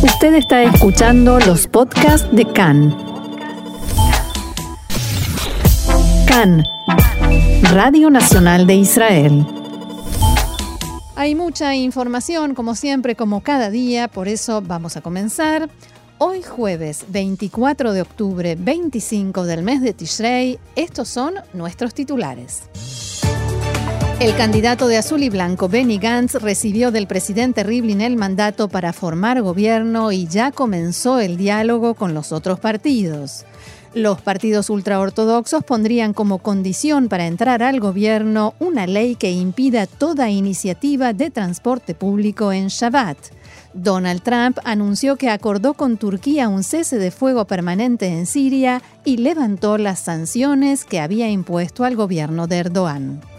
Usted está escuchando los podcasts de CAN. CAN, Radio Nacional de Israel. Hay mucha información, como siempre, como cada día, por eso vamos a comenzar. Hoy jueves 24 de octubre, 25 del mes de Tishrei, estos son nuestros titulares. El candidato de azul y blanco, Benny Gantz, recibió del presidente Rivlin el mandato para formar gobierno y ya comenzó el diálogo con los otros partidos. Los partidos ultraortodoxos pondrían como condición para entrar al gobierno una ley que impida toda iniciativa de transporte público en Shabbat. Donald Trump anunció que acordó con Turquía un cese de fuego permanente en Siria y levantó las sanciones que había impuesto al gobierno de Erdogan.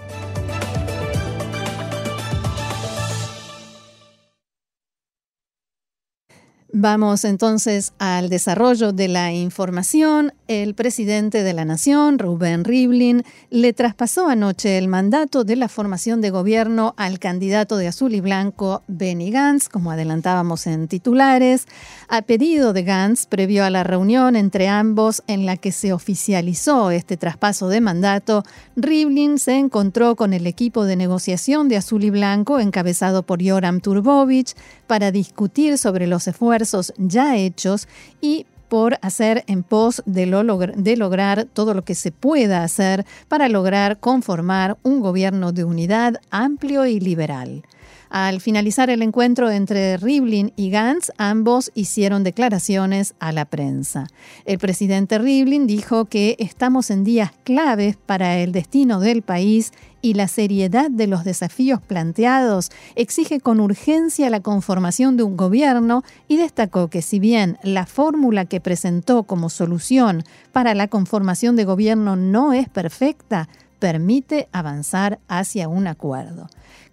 Vamos entonces al desarrollo de la información. El presidente de la Nación, Rubén Rivlin, le traspasó anoche el mandato de la formación de gobierno al candidato de azul y blanco, Benny Gantz, como adelantábamos en titulares, a pedido de Gantz, previo a la reunión entre ambos en la que se oficializó este traspaso de mandato, Rivlin se encontró con el equipo de negociación de azul y blanco encabezado por Yoram Turbovich para discutir sobre los esfuerzos ya hechos y por hacer en pos de, lograr todo lo que se pueda hacer para lograr conformar un gobierno de unidad amplio y liberal. Al finalizar el encuentro entre Rivlin y Gantz, ambos hicieron declaraciones a la prensa. El presidente Rivlin dijo que estamos en días claves para el destino del país y la seriedad de los desafíos planteados exige con urgencia la conformación de un gobierno y destacó que si bien la fórmula que presentó como solución para la conformación de gobierno no es perfecta, permite avanzar hacia un acuerdo.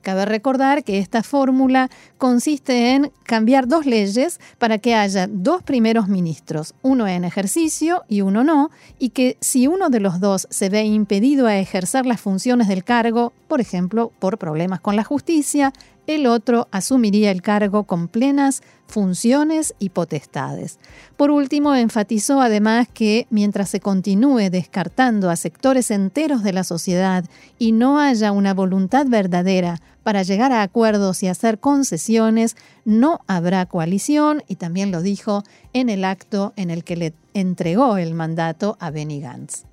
Cabe recordar que esta fórmula consiste en cambiar dos leyes para que haya dos primeros ministros, uno en ejercicio y uno no, y que si uno de los dos se ve impedido a ejercer las funciones del cargo, por ejemplo, por problemas con la justicia, el otro asumiría el cargo con plenas funciones y potestades. Por último, enfatizó además que mientras se continúe descartando a sectores enteros de la sociedad y no haya una voluntad verdadera para llegar a acuerdos y hacer concesiones, no habrá coalición y también lo dijo en el acto en el que le entregó el mandato a Benny Gantz.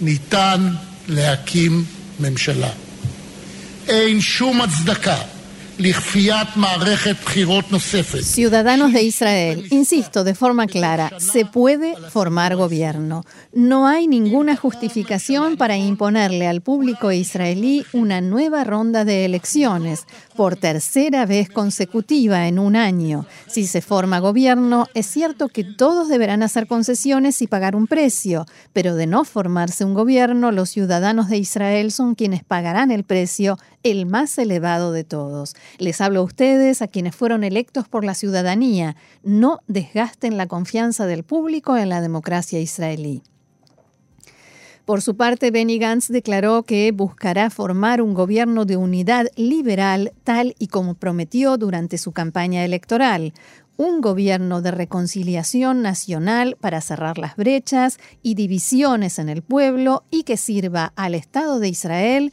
ניתן להקים ממשלה. אין שום הצדקה Ciudadanos de Israel, insisto de forma clara, se puede formar gobierno. No hay ninguna justificación para imponerle al público israelí una nueva ronda de elecciones por tercera vez consecutiva en un año. Si se forma gobierno, es cierto que todos deberán hacer concesiones y pagar un precio, pero de no formarse un gobierno, los ciudadanos de Israel son quienes pagarán el precio, el más elevado de todos. Les hablo a ustedes, a quienes fueron electos por la ciudadanía. No desgasten la confianza del público en la democracia israelí. Por su parte, Benny Gantz declaró que buscará formar un gobierno de unidad liberal tal y como prometió durante su campaña electoral, un gobierno de reconciliación nacional para cerrar las brechas y divisiones en el pueblo y que sirva al Estado de Israel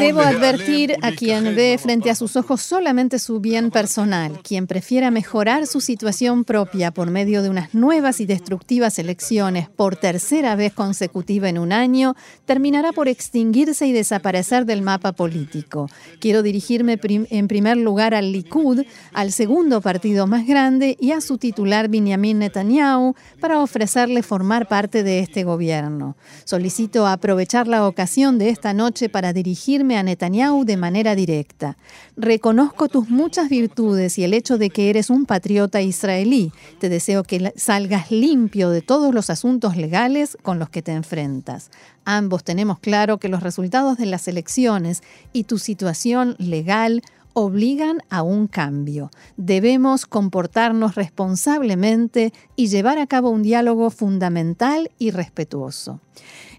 Debo advertir a quien ve frente a sus ojos solamente su bien personal, quien prefiera mejorar su situación propia por medio de unas nuevas y destructivas elecciones por tercera vez consecutiva en un año, terminará por extinguirse y desaparecer del mapa político. Quiero dirigirme en primer lugar al Likud, al segundo partido más grande, y a su titular Benjamin Netanyahu para ofrecerle formar parte de este gobierno. Solicito aprovechar la ocasión de esta noche para para dirigirme a Netanyahu de manera directa. Reconozco tus muchas virtudes y el hecho de que eres un patriota israelí. Te deseo que salgas limpio de todos los asuntos legales con los que te enfrentas. Ambos tenemos claro que los resultados de las elecciones y tu situación legal obligan a un cambio. Debemos comportarnos responsablemente y llevar a cabo un diálogo fundamental y respetuoso.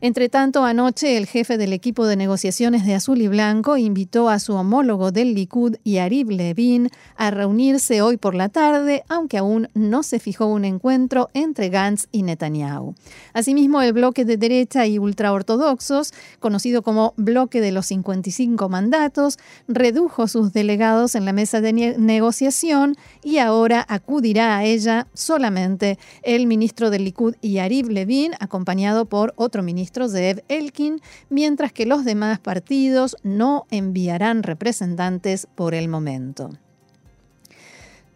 Entre tanto, anoche el jefe del equipo de negociaciones de Azul y Blanco invitó a su homólogo del Likud, Yarib Levin, a reunirse hoy por la tarde, aunque aún no se fijó un encuentro entre Gantz y Netanyahu. Asimismo, el bloque de derecha y ultraortodoxos, conocido como Bloque de los 55 Mandatos, redujo sus delegados en la mesa de negociación y ahora acudirá a ella solamente el ministro del Likud, Yarib Levin, acompañado por otro ministro Zeev Elkin, mientras que los demás partidos no enviarán representantes por el momento.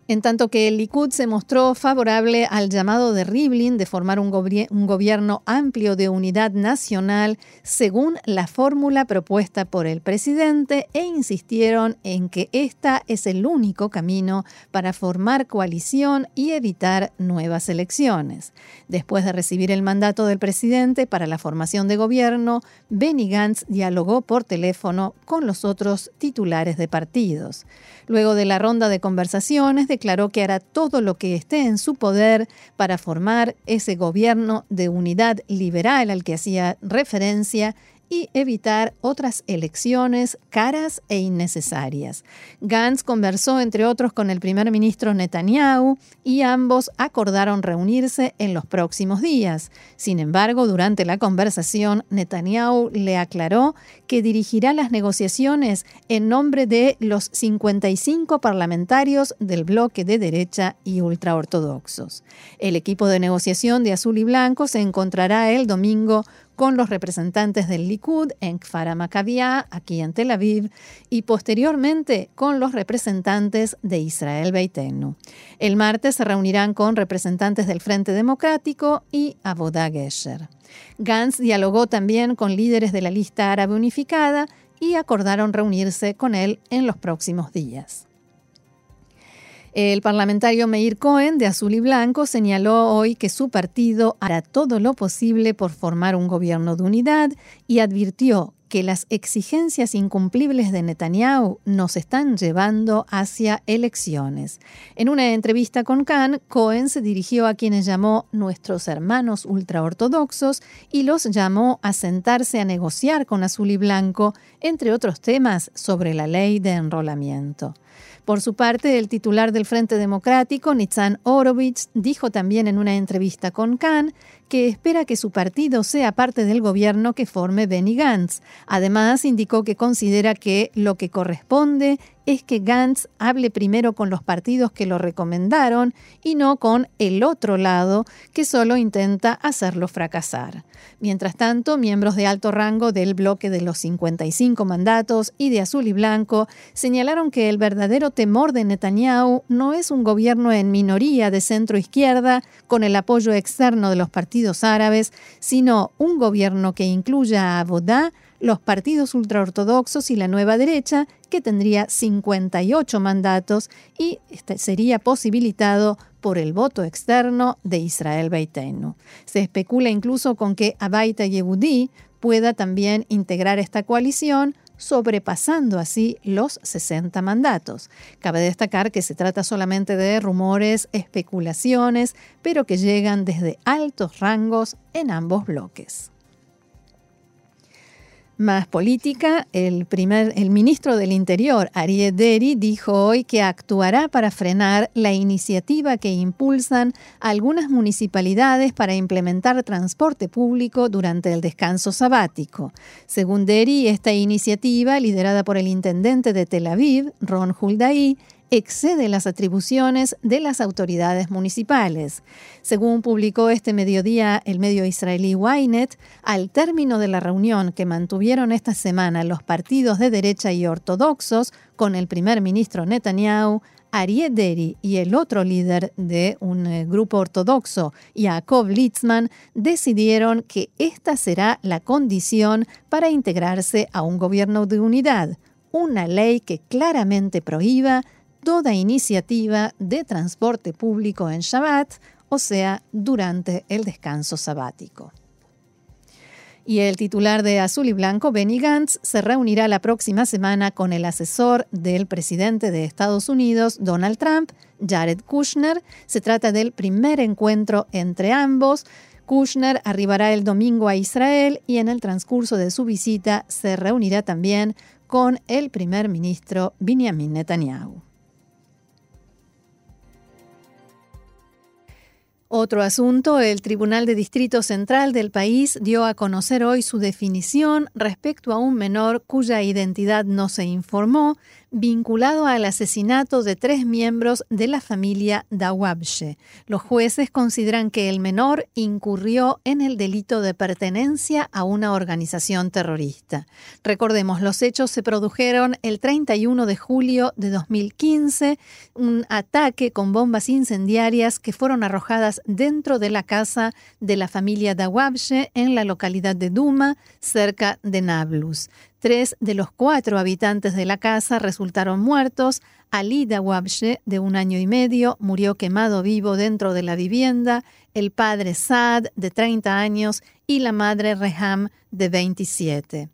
En tanto que el Likud se mostró favorable al llamado de Rivlin de formar un, un, gobierno amplio de unidad nacional según la fórmula propuesta por el presidente e insistieron en que esta es el único camino para formar coalición y evitar nuevas elecciones. Después de recibir el mandato del presidente para la formación de gobierno, Benny Gantz dialogó por teléfono con los otros titulares de partidos. Luego de la ronda de conversaciones, declaró que hará todo lo que esté en su poder para formar ese gobierno de unidad liberal al que hacía referencia y evitar otras elecciones caras e innecesarias. Gantz conversó, entre otros, con el primer ministro Netanyahu y ambos acordaron reunirse en los próximos días. Sin embargo, durante la conversación, Netanyahu le aclaró que dirigirá las negociaciones en nombre de los 55 parlamentarios del bloque de derecha y ultraortodoxos. El equipo de negociación de Azul y Blanco se encontrará el domingo con los representantes del Likud en Kfar Maccabia, aquí en Tel Aviv, y posteriormente con los representantes de Israel Beitenu. El martes se reunirán con representantes del Frente Democrático y Avodah Gesher. Gantz dialogó también con líderes de la lista árabe unificada y acordaron reunirse con él en los próximos días. El parlamentario Meir Cohen, de Azul y Blanco, señaló hoy que su partido hará todo lo posible por formar un gobierno de unidad y advirtió que las exigencias incumplibles de Netanyahu nos están llevando hacia elecciones. En una entrevista con Khan, Cohen se dirigió a quienes llamó nuestros hermanos ultraortodoxos y los llamó a sentarse a negociar con Azul y Blanco, entre otros temas sobre la ley de enrolamiento. Por su parte, el titular del Frente Democrático, Nitzan Orovich, dijo también en una entrevista con Khan que espera que su partido sea parte del gobierno que forme Benny Gantz. Además, indicó que considera que lo que corresponde es que Gantz hable primero con los partidos que lo recomendaron y no con el otro lado que solo intenta hacerlo fracasar. Mientras tanto, miembros de alto rango del bloque de los 55 mandatos y de Azul y Blanco señalaron que el verdadero temor de Netanyahu no es un gobierno en minoría de centro izquierda con el apoyo externo de los partidos árabes, sino un gobierno que incluya a Abodá los partidos ultraortodoxos y la nueva derecha, que tendría 58 mandatos y este sería posibilitado por el voto externo de Israel Beitenu. Se especula incluso con que Abaita Yehudi pueda también integrar esta coalición, sobrepasando así los 60 mandatos. Cabe destacar que se trata solamente de rumores, especulaciones, pero que llegan desde altos rangos en ambos bloques. Más política, el, primer, el ministro del Interior, Ariel Deri, dijo hoy que actuará para frenar la iniciativa que impulsan algunas municipalidades para implementar transporte público durante el descanso sabático. Según Deri, esta iniciativa, liderada por el intendente de Tel Aviv, Ron Huldaí, excede las atribuciones de las autoridades municipales. Según publicó este mediodía el medio israelí Ynet, al término de la reunión que mantuvieron esta semana los partidos de derecha y ortodoxos con el primer ministro Netanyahu, Arié Deri y el otro líder de un eh, grupo ortodoxo, Jacob Litzman, decidieron que esta será la condición para integrarse a un gobierno de unidad, una ley que claramente prohíba toda iniciativa de transporte público en Shabbat, o sea, durante el descanso sabático. Y el titular de Azul y Blanco, Benny Gantz, se reunirá la próxima semana con el asesor del presidente de Estados Unidos, Donald Trump, Jared Kushner. Se trata del primer encuentro entre ambos. Kushner arribará el domingo a Israel y en el transcurso de su visita se reunirá también con el primer ministro Benjamin Netanyahu. Otro asunto, el Tribunal de Distrito Central del país dio a conocer hoy su definición respecto a un menor cuya identidad no se informó vinculado al asesinato de tres miembros de la familia Dawabshe. Los jueces consideran que el menor incurrió en el delito de pertenencia a una organización terrorista. Recordemos, los hechos se produjeron el 31 de julio de 2015, un ataque con bombas incendiarias que fueron arrojadas dentro de la casa de la familia Dawabshe en la localidad de Duma, cerca de Nablus. Tres de los cuatro habitantes de la casa resultaron muertos. Ali Dawabshe, de un año y medio, murió quemado vivo dentro de la vivienda. El padre Saad, de 30 años, y la madre Reham, de 27.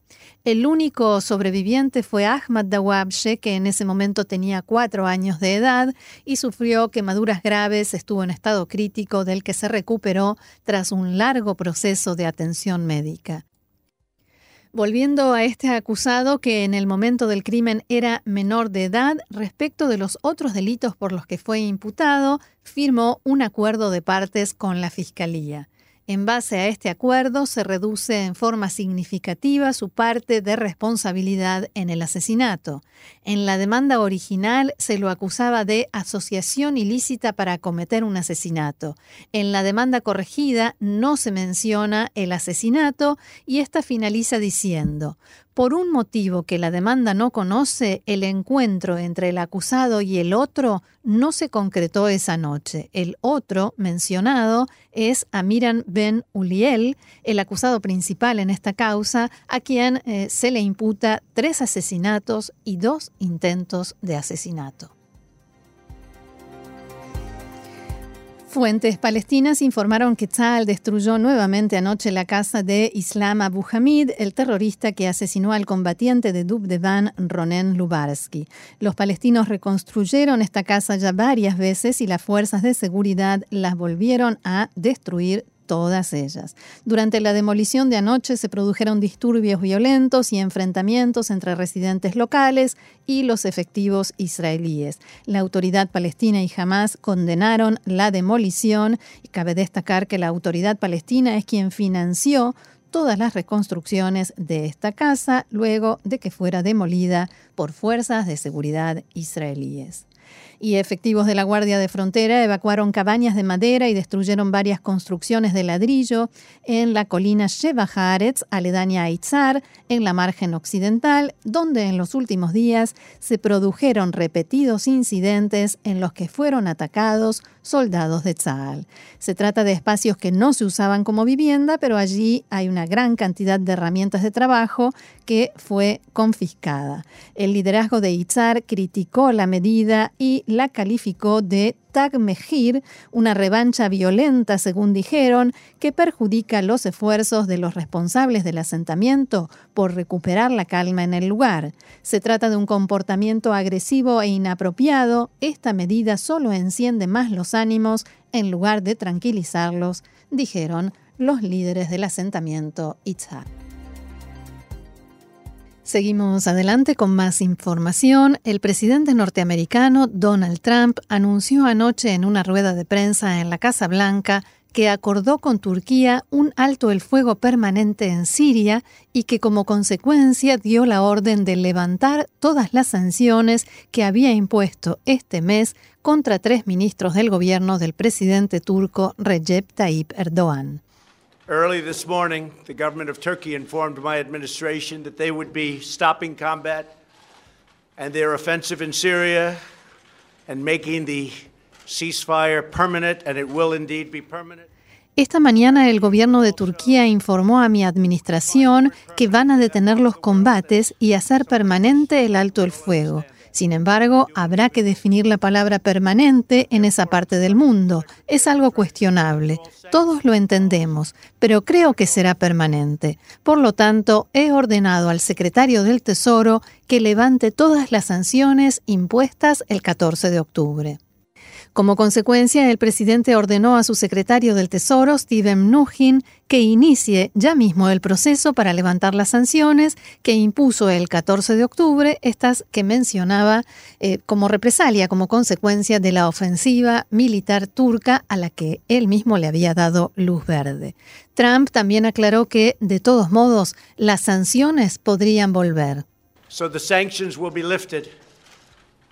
El único sobreviviente fue Ahmad Dawabshe, que en ese momento tenía cuatro años de edad y sufrió quemaduras graves, estuvo en estado crítico del que se recuperó tras un largo proceso de atención médica. Volviendo a este acusado que en el momento del crimen era menor de edad, respecto de los otros delitos por los que fue imputado, firmó un acuerdo de partes con la Fiscalía. En base a este acuerdo se reduce en forma significativa su parte de responsabilidad en el asesinato. En la demanda original se lo acusaba de asociación ilícita para cometer un asesinato. En la demanda corregida no se menciona el asesinato y esta finaliza diciendo por un motivo que la demanda no conoce, el encuentro entre el acusado y el otro no se concretó esa noche. El otro mencionado es Amiran Ben Uliel, el acusado principal en esta causa, a quien eh, se le imputa tres asesinatos y dos intentos de asesinato. Fuentes palestinas informaron que Tzal destruyó nuevamente anoche la casa de Islam Abu Hamid, el terrorista que asesinó al combatiente de Dubdevan, Ronen Lubarsky. Los palestinos reconstruyeron esta casa ya varias veces y las fuerzas de seguridad las volvieron a destruir todas ellas. Durante la demolición de anoche se produjeron disturbios violentos y enfrentamientos entre residentes locales y los efectivos israelíes. La autoridad palestina y Hamas condenaron la demolición y cabe destacar que la autoridad palestina es quien financió todas las reconstrucciones de esta casa luego de que fuera demolida por fuerzas de seguridad israelíes y efectivos de la Guardia de Frontera evacuaron cabañas de madera y destruyeron varias construcciones de ladrillo en la colina Sheva Haaretz, aledaña a Itzar, en la margen occidental, donde en los últimos días se produjeron repetidos incidentes en los que fueron atacados soldados de Tzal. Se trata de espacios que no se usaban como vivienda, pero allí hay una gran cantidad de herramientas de trabajo que fue confiscada. El liderazgo de Itzar criticó la medida y la calificó de Tag Mejir, una revancha violenta, según dijeron, que perjudica los esfuerzos de los responsables del asentamiento por recuperar la calma en el lugar. Se trata de un comportamiento agresivo e inapropiado. Esta medida solo enciende más los ánimos en lugar de tranquilizarlos, dijeron los líderes del asentamiento Itzhak. Seguimos adelante con más información. El presidente norteamericano Donald Trump anunció anoche en una rueda de prensa en la Casa Blanca que acordó con Turquía un alto el fuego permanente en Siria y que como consecuencia dio la orden de levantar todas las sanciones que había impuesto este mes contra tres ministros del gobierno del presidente turco Recep Tayyip Erdogan. Early this morning, the government of Turkey informed my administration that they would be stopping combat and their offensive in Syria and making the ceasefire permanent, and it will indeed be permanent. Esta mañana el gobierno de Turquía informó a mi administración que van a detener los combates y hacer permanente el alto el fuego. Sin embargo, habrá que definir la palabra permanente en esa parte del mundo. Es algo cuestionable. Todos lo entendemos, pero creo que será permanente. Por lo tanto, he ordenado al secretario del Tesoro que levante todas las sanciones impuestas el 14 de octubre. Como consecuencia, el presidente ordenó a su secretario del Tesoro, Steven Mnuchin, que inicie ya mismo el proceso para levantar las sanciones que impuso el 14 de octubre, estas que mencionaba eh, como represalia, como consecuencia de la ofensiva militar turca a la que él mismo le había dado luz verde. Trump también aclaró que, de todos modos, las sanciones podrían volver. So the sanctions will be lifted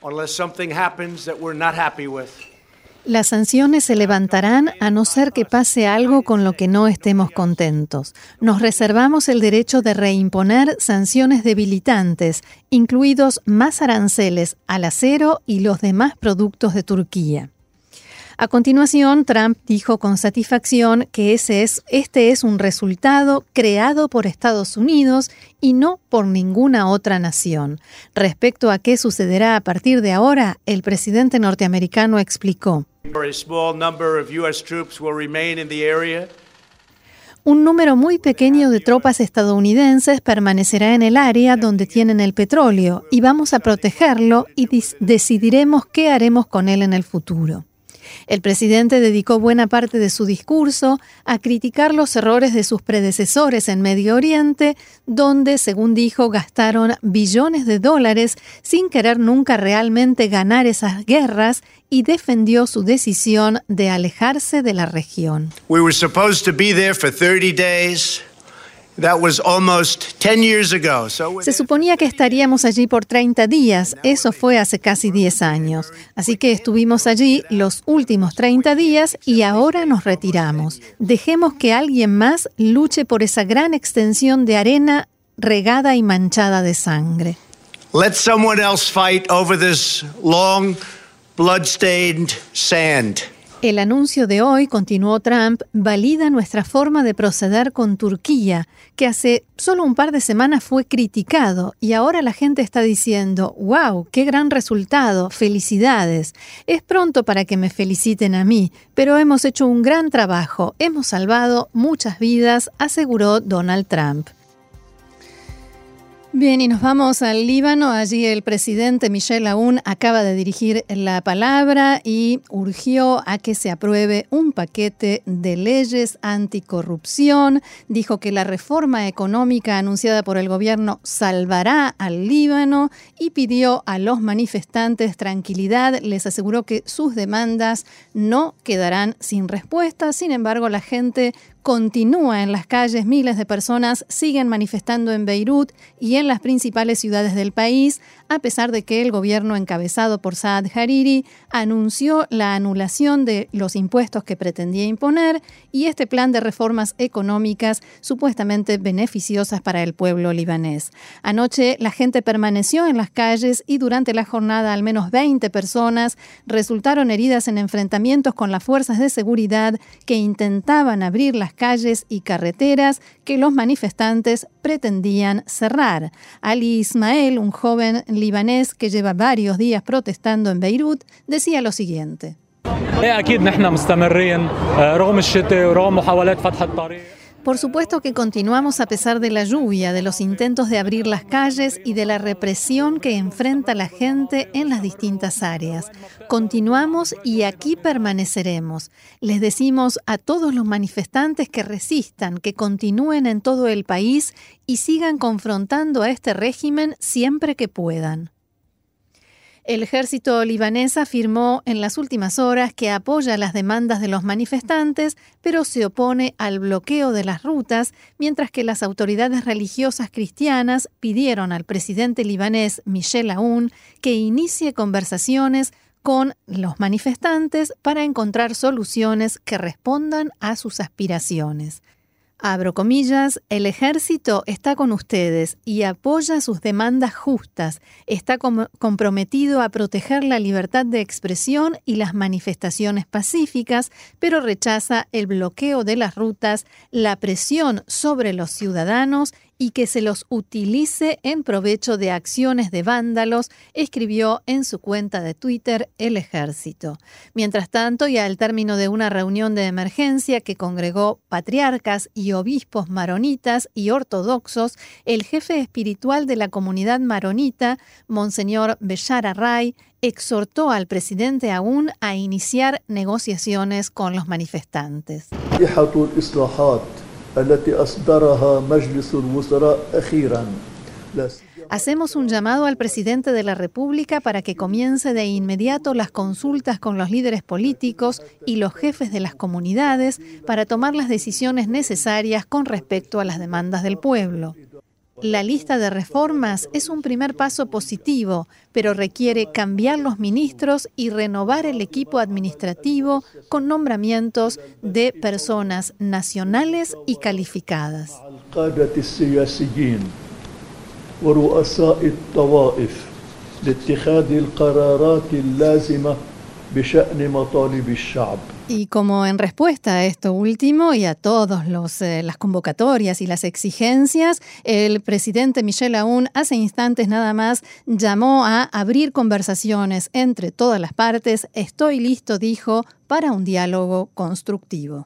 unless something happens that we're not happy with. Las sanciones se levantarán a no ser que pase algo con lo que no estemos contentos. Nos reservamos el derecho de reimponer sanciones debilitantes, incluidos más aranceles al acero y los demás productos de Turquía. A continuación, Trump dijo con satisfacción que ese es, este es un resultado creado por Estados Unidos y no por ninguna otra nación. Respecto a qué sucederá a partir de ahora, el presidente norteamericano explicó. Un número muy pequeño de tropas estadounidenses permanecerá en el área donde tienen el petróleo y vamos a protegerlo y decidiremos qué haremos con él en el futuro. El presidente dedicó buena parte de su discurso a criticar los errores de sus predecesores en Medio Oriente, donde, según dijo, gastaron billones de dólares sin querer nunca realmente ganar esas guerras y defendió su decisión de alejarse de la región. We were supposed to be there for 30 days. Se suponía que estaríamos allí por 30 días, eso fue hace casi 10 años. Así que estuvimos allí los últimos 30 días y ahora nos retiramos. Dejemos que alguien más luche por esa gran extensión de arena regada y manchada de sangre. Let someone else fight over this long blood-stained sand. El anuncio de hoy, continuó Trump, valida nuestra forma de proceder con Turquía, que hace solo un par de semanas fue criticado y ahora la gente está diciendo, wow, qué gran resultado, felicidades. Es pronto para que me feliciten a mí, pero hemos hecho un gran trabajo, hemos salvado muchas vidas, aseguró Donald Trump. Bien, y nos vamos al Líbano. Allí el presidente Michel Aoun acaba de dirigir la palabra y urgió a que se apruebe un paquete de leyes anticorrupción. Dijo que la reforma económica anunciada por el gobierno salvará al Líbano y pidió a los manifestantes tranquilidad. Les aseguró que sus demandas no quedarán sin respuesta. Sin embargo, la gente continúa en las calles, miles de personas siguen manifestando en Beirut y en las principales ciudades del país, a pesar de que el gobierno encabezado por Saad Hariri anunció la anulación de los impuestos que pretendía imponer y este plan de reformas económicas supuestamente beneficiosas para el pueblo libanés. Anoche la gente permaneció en las calles y durante la jornada al menos 20 personas resultaron heridas en enfrentamientos con las fuerzas de seguridad que intentaban abrir las calles y carreteras que los manifestantes pretendían cerrar. Ali Ismael, un joven libanés que lleva varios días protestando en Beirut, decía lo siguiente. Por supuesto que continuamos a pesar de la lluvia, de los intentos de abrir las calles y de la represión que enfrenta la gente en las distintas áreas. Continuamos y aquí permaneceremos. Les decimos a todos los manifestantes que resistan, que continúen en todo el país y sigan confrontando a este régimen siempre que puedan. El ejército libanés afirmó en las últimas horas que apoya las demandas de los manifestantes, pero se opone al bloqueo de las rutas, mientras que las autoridades religiosas cristianas pidieron al presidente libanés Michel Aoun que inicie conversaciones con los manifestantes para encontrar soluciones que respondan a sus aspiraciones. Abro comillas, el ejército está con ustedes y apoya sus demandas justas, está comprometido a proteger la libertad de expresión y las manifestaciones pacíficas, pero rechaza el bloqueo de las rutas, la presión sobre los ciudadanos y que se los utilice en provecho de acciones de vándalos, escribió en su cuenta de Twitter el ejército. Mientras tanto, y al término de una reunión de emergencia que congregó patriarcas y obispos maronitas y ortodoxos, el jefe espiritual de la comunidad maronita, Monseñor Beshar Array, exhortó al presidente aún a iniciar negociaciones con los manifestantes. Hacemos un llamado al presidente de la República para que comience de inmediato las consultas con los líderes políticos y los jefes de las comunidades para tomar las decisiones necesarias con respecto a las demandas del pueblo. La lista de reformas es un primer paso positivo, pero requiere cambiar los ministros y renovar el equipo administrativo con nombramientos de personas nacionales y calificadas. Y como en respuesta a esto último y a todas eh, las convocatorias y las exigencias, el presidente Michel Aoun hace instantes nada más llamó a abrir conversaciones entre todas las partes. Estoy listo, dijo, para un diálogo constructivo.